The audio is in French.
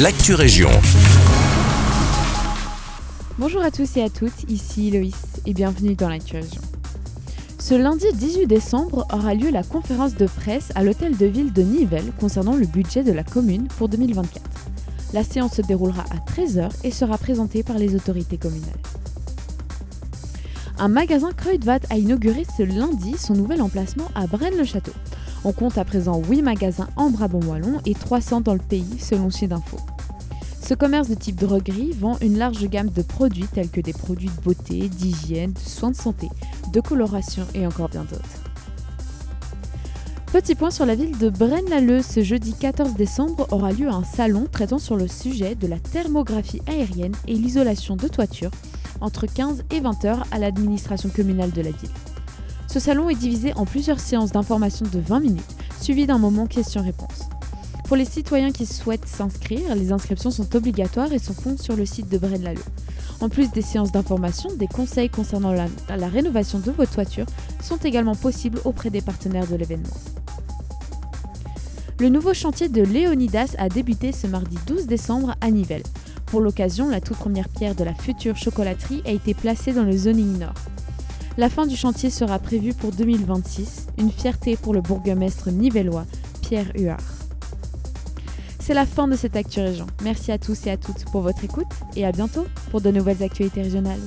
l'actu région. Bonjour à tous et à toutes, ici Loïs et bienvenue dans l'actu région. Ce lundi 18 décembre aura lieu la conférence de presse à l'hôtel de ville de Nivelles concernant le budget de la commune pour 2024. La séance se déroulera à 13h et sera présentée par les autorités communales. Un magasin Kruidvat a inauguré ce lundi son nouvel emplacement à Braine-le-Château. On compte à présent 8 magasins en Brabant-Wallon et 300 dans le pays selon Sudinfo. Ce commerce de type droguerie vend une large gamme de produits tels que des produits de beauté, d'hygiène, de soins de santé, de coloration et encore bien d'autres. Petit point sur la ville de Braine-l'Alleud. Ce jeudi 14 décembre aura lieu un salon traitant sur le sujet de la thermographie aérienne et l'isolation de toiture entre 15 et 20 heures à l'administration communale de la ville. Ce salon est divisé en plusieurs séances d'information de 20 minutes, suivies d'un moment questions-réponses. Pour les citoyens qui souhaitent s'inscrire, les inscriptions sont obligatoires et sont fondées sur le site de Braine-l'Alleud. En plus des séances d'information, des conseils concernant la, la rénovation de vos toitures sont également possibles auprès des partenaires de l'événement. Le nouveau chantier de Léonidas a débuté ce mardi 12 décembre à Nivelles. Pour l'occasion, la toute première pierre de la future chocolaterie a été placée dans le zoning nord. La fin du chantier sera prévue pour 2026, une fierté pour le bourgmestre nivellois Pierre Huard. C'est la fin de cette Actu Région. Merci à tous et à toutes pour votre écoute et à bientôt pour de nouvelles actualités régionales.